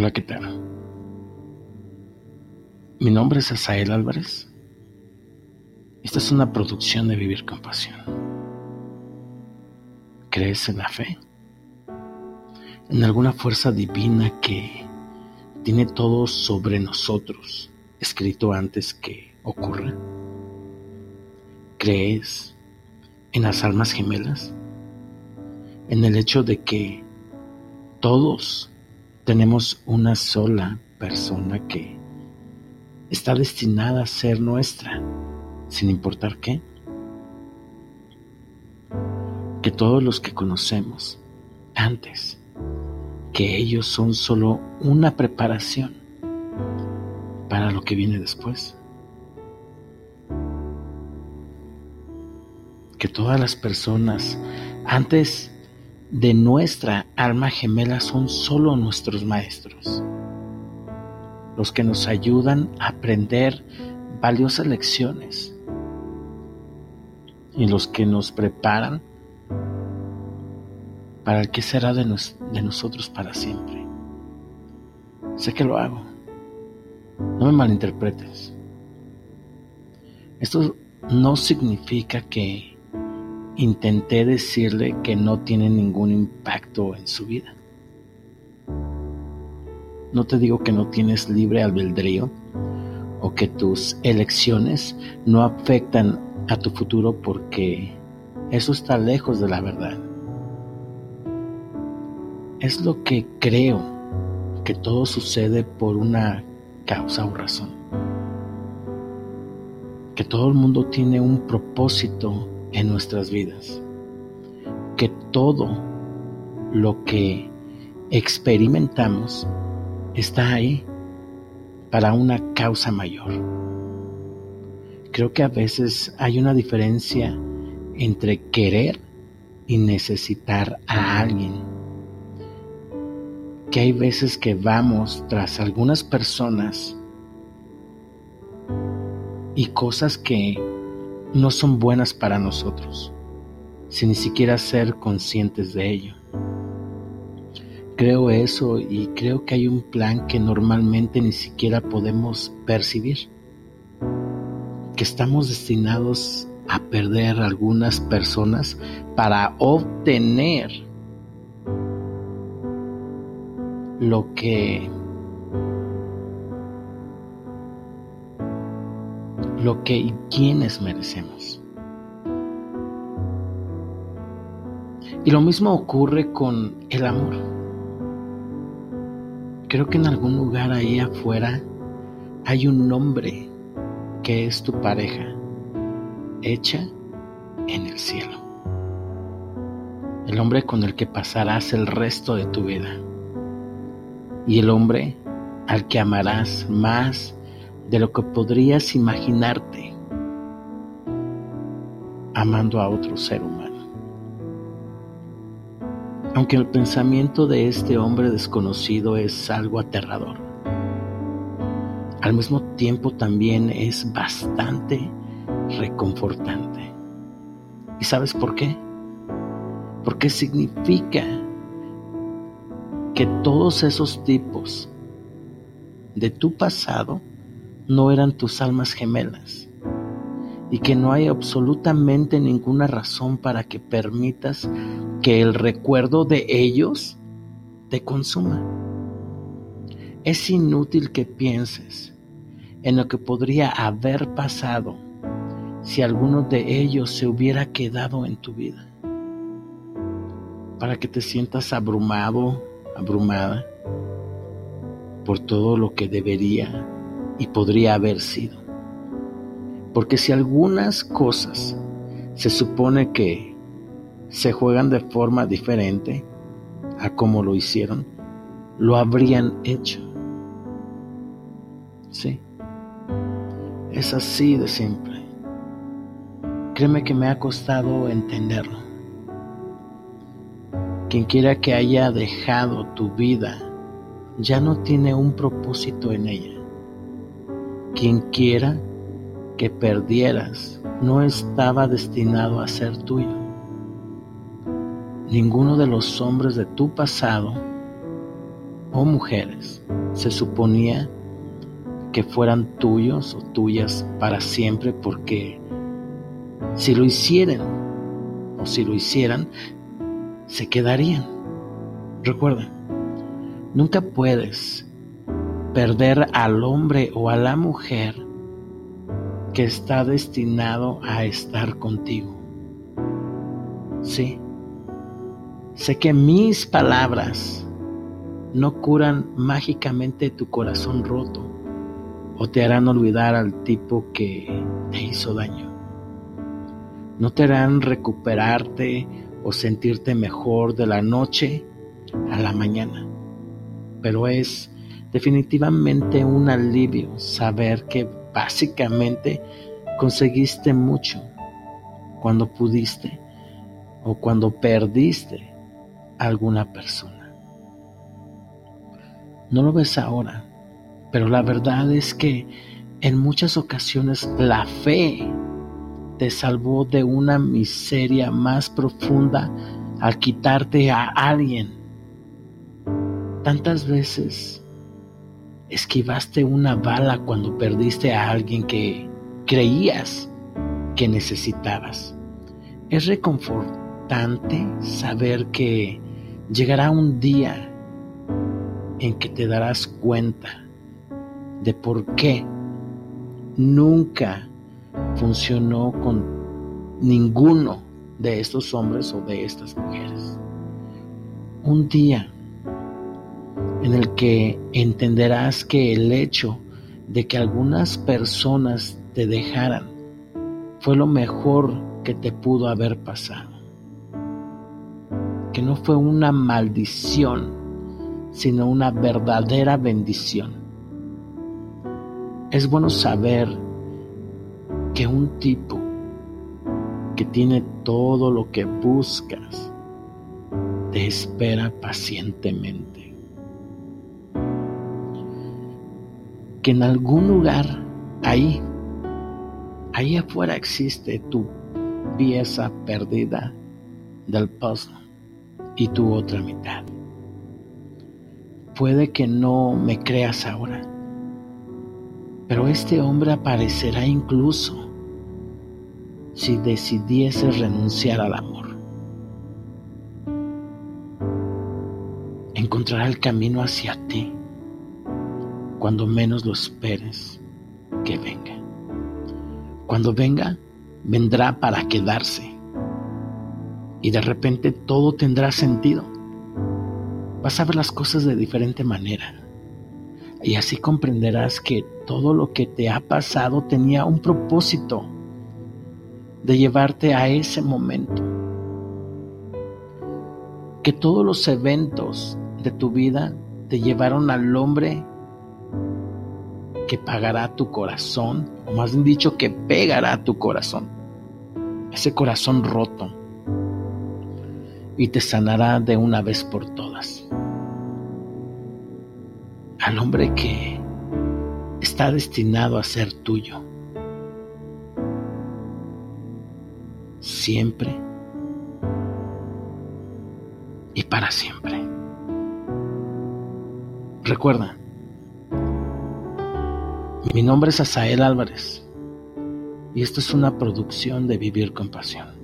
Hola, ¿qué tal? Mi nombre es Asael Álvarez. Esta es una producción de Vivir con Pasión. ¿Crees en la fe? ¿En alguna fuerza divina que tiene todo sobre nosotros escrito antes que ocurra? ¿Crees en las almas gemelas? ¿En el hecho de que todos tenemos una sola persona que está destinada a ser nuestra, sin importar qué. Que todos los que conocemos antes, que ellos son solo una preparación para lo que viene después. Que todas las personas antes de nuestra alma gemela son solo nuestros maestros, los que nos ayudan a aprender valiosas lecciones y los que nos preparan para el que será de, de nosotros para siempre. Sé que lo hago, no me malinterpretes. Esto no significa que intenté decirle que no tiene ningún impacto en su vida. No te digo que no tienes libre albedrío o que tus elecciones no afectan a tu futuro porque eso está lejos de la verdad. Es lo que creo que todo sucede por una causa o razón. Que todo el mundo tiene un propósito en nuestras vidas. Que todo lo que experimentamos está ahí para una causa mayor. Creo que a veces hay una diferencia entre querer y necesitar a alguien. Que hay veces que vamos tras algunas personas y cosas que no son buenas para nosotros, sin ni siquiera ser conscientes de ello. Creo eso y creo que hay un plan que normalmente ni siquiera podemos percibir, que estamos destinados a perder algunas personas para obtener lo que lo que y quienes merecemos. Y lo mismo ocurre con el amor. Creo que en algún lugar ahí afuera hay un nombre que es tu pareja, hecha en el cielo. El hombre con el que pasarás el resto de tu vida. Y el hombre al que amarás más de lo que podrías imaginarte amando a otro ser humano. Aunque el pensamiento de este hombre desconocido es algo aterrador, al mismo tiempo también es bastante reconfortante. ¿Y sabes por qué? Porque significa que todos esos tipos de tu pasado no eran tus almas gemelas y que no hay absolutamente ninguna razón para que permitas que el recuerdo de ellos te consuma. Es inútil que pienses en lo que podría haber pasado si alguno de ellos se hubiera quedado en tu vida, para que te sientas abrumado, abrumada por todo lo que debería y podría haber sido. Porque si algunas cosas se supone que se juegan de forma diferente a como lo hicieron, lo habrían hecho. Sí, es así de simple. Créeme que me ha costado entenderlo. Quien quiera que haya dejado tu vida ya no tiene un propósito en ella. Quien quiera que perdieras no estaba destinado a ser tuyo. Ninguno de los hombres de tu pasado o mujeres se suponía que fueran tuyos o tuyas para siempre porque si lo hicieran o si lo hicieran, se quedarían. Recuerda, nunca puedes perder al hombre o a la mujer que está destinado a estar contigo. Sí, sé que mis palabras no curan mágicamente tu corazón roto o te harán olvidar al tipo que te hizo daño. No te harán recuperarte o sentirte mejor de la noche a la mañana, pero es definitivamente un alivio saber que básicamente conseguiste mucho cuando pudiste o cuando perdiste a alguna persona. No lo ves ahora, pero la verdad es que en muchas ocasiones la fe te salvó de una miseria más profunda al quitarte a alguien. Tantas veces esquivaste una bala cuando perdiste a alguien que creías que necesitabas. Es reconfortante saber que llegará un día en que te darás cuenta de por qué nunca funcionó con ninguno de estos hombres o de estas mujeres. Un día en el que entenderás que el hecho de que algunas personas te dejaran fue lo mejor que te pudo haber pasado. Que no fue una maldición, sino una verdadera bendición. Es bueno saber que un tipo que tiene todo lo que buscas te espera pacientemente. Que en algún lugar ahí, ahí afuera existe tu pieza perdida del puzzle y tu otra mitad. Puede que no me creas ahora, pero este hombre aparecerá incluso si decidieses renunciar al amor. Encontrará el camino hacia ti cuando menos lo esperes que venga. Cuando venga, vendrá para quedarse. Y de repente todo tendrá sentido. Vas a ver las cosas de diferente manera. Y así comprenderás que todo lo que te ha pasado tenía un propósito de llevarte a ese momento. Que todos los eventos de tu vida te llevaron al hombre que pagará tu corazón, o más bien dicho, que pegará tu corazón, ese corazón roto, y te sanará de una vez por todas. Al hombre que está destinado a ser tuyo, siempre y para siempre. Recuerda, mi nombre es Asael Álvarez y esto es una producción de Vivir con Pasión.